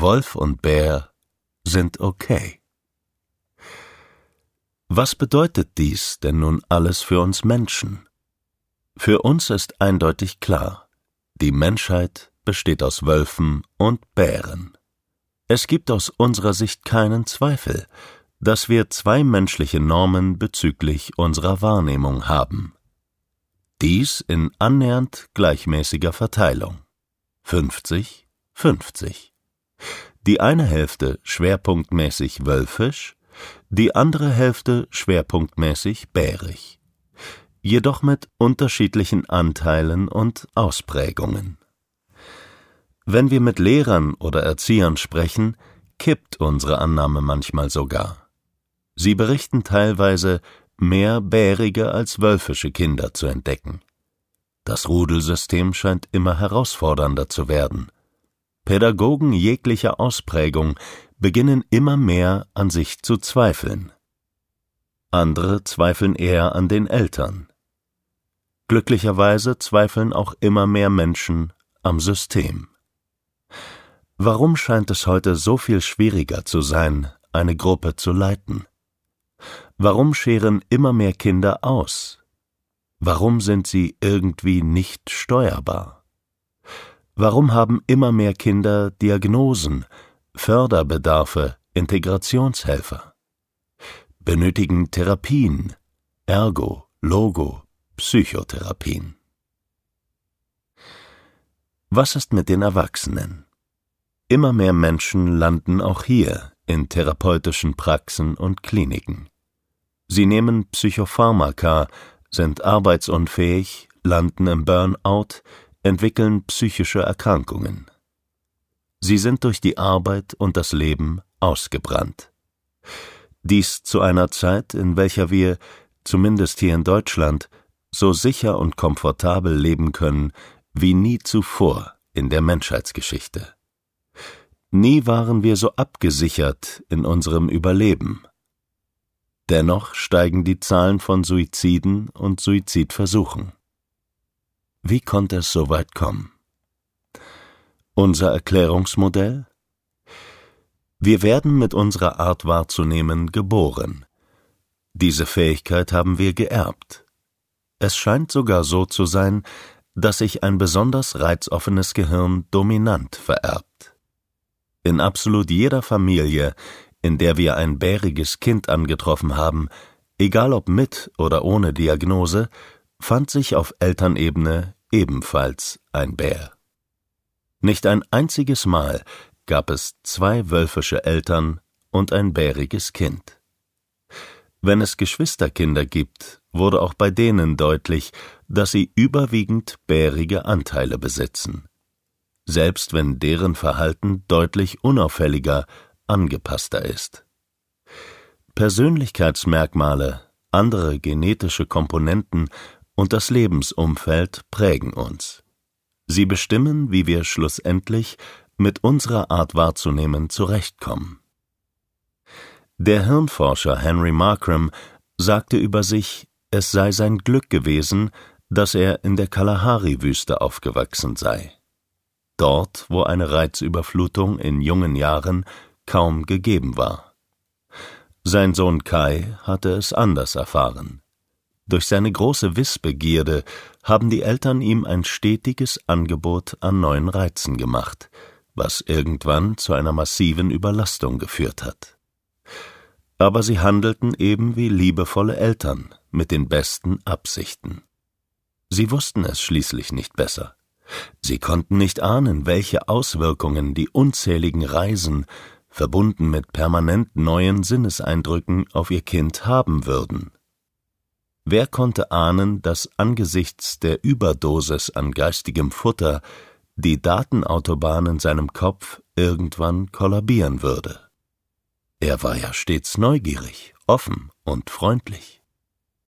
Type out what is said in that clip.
Wolf und Bär sind okay. Was bedeutet dies denn nun alles für uns Menschen? Für uns ist eindeutig klar, die Menschheit besteht aus Wölfen und Bären. Es gibt aus unserer Sicht keinen Zweifel, dass wir zwei menschliche Normen bezüglich unserer Wahrnehmung haben. Dies in annähernd gleichmäßiger Verteilung. 50, 50. Die eine Hälfte schwerpunktmäßig wölfisch, die andere Hälfte schwerpunktmäßig bärig, jedoch mit unterschiedlichen Anteilen und Ausprägungen. Wenn wir mit Lehrern oder Erziehern sprechen, kippt unsere Annahme manchmal sogar. Sie berichten teilweise, mehr bärige als wölfische Kinder zu entdecken. Das Rudelsystem scheint immer herausfordernder zu werden. Pädagogen jeglicher Ausprägung beginnen immer mehr an sich zu zweifeln. Andere zweifeln eher an den Eltern. Glücklicherweise zweifeln auch immer mehr Menschen am System. Warum scheint es heute so viel schwieriger zu sein, eine Gruppe zu leiten? Warum scheren immer mehr Kinder aus? Warum sind sie irgendwie nicht steuerbar? Warum haben immer mehr Kinder Diagnosen, Förderbedarfe, Integrationshelfer, benötigen Therapien, Ergo, Logo, Psychotherapien. Was ist mit den Erwachsenen? Immer mehr Menschen landen auch hier in therapeutischen Praxen und Kliniken. Sie nehmen Psychopharmaka, sind arbeitsunfähig, landen im Burnout, entwickeln psychische Erkrankungen. Sie sind durch die Arbeit und das Leben ausgebrannt. Dies zu einer Zeit, in welcher wir, zumindest hier in Deutschland, so sicher und komfortabel leben können wie nie zuvor in der Menschheitsgeschichte. Nie waren wir so abgesichert in unserem Überleben. Dennoch steigen die Zahlen von Suiziden und Suizidversuchen. Wie konnte es so weit kommen? Unser Erklärungsmodell? Wir werden mit unserer Art wahrzunehmen geboren. Diese Fähigkeit haben wir geerbt. Es scheint sogar so zu sein, dass sich ein besonders reizoffenes Gehirn dominant vererbt. In absolut jeder Familie, in der wir ein bäriges Kind angetroffen haben, egal ob mit oder ohne Diagnose, fand sich auf Elternebene ebenfalls ein Bär. Nicht ein einziges Mal gab es zwei wölfische Eltern und ein bäriges Kind. Wenn es Geschwisterkinder gibt, wurde auch bei denen deutlich, dass sie überwiegend bärige Anteile besitzen, selbst wenn deren Verhalten deutlich unauffälliger, angepasster ist. Persönlichkeitsmerkmale, andere genetische Komponenten und das Lebensumfeld prägen uns. Sie bestimmen, wie wir schlussendlich mit unserer Art wahrzunehmen zurechtkommen. Der Hirnforscher Henry Markram sagte über sich, es sei sein Glück gewesen, dass er in der Kalahari-Wüste aufgewachsen sei. Dort, wo eine Reizüberflutung in jungen Jahren kaum gegeben war. Sein Sohn Kai hatte es anders erfahren. Durch seine große Wissbegierde haben die Eltern ihm ein stetiges Angebot an neuen Reizen gemacht, was irgendwann zu einer massiven Überlastung geführt hat. Aber sie handelten eben wie liebevolle Eltern mit den besten Absichten. Sie wussten es schließlich nicht besser. Sie konnten nicht ahnen, welche Auswirkungen die unzähligen Reisen, verbunden mit permanent neuen Sinneseindrücken, auf ihr Kind haben würden. Wer konnte ahnen, dass angesichts der Überdosis an geistigem Futter die Datenautobahn in seinem Kopf irgendwann kollabieren würde? Er war ja stets neugierig, offen und freundlich.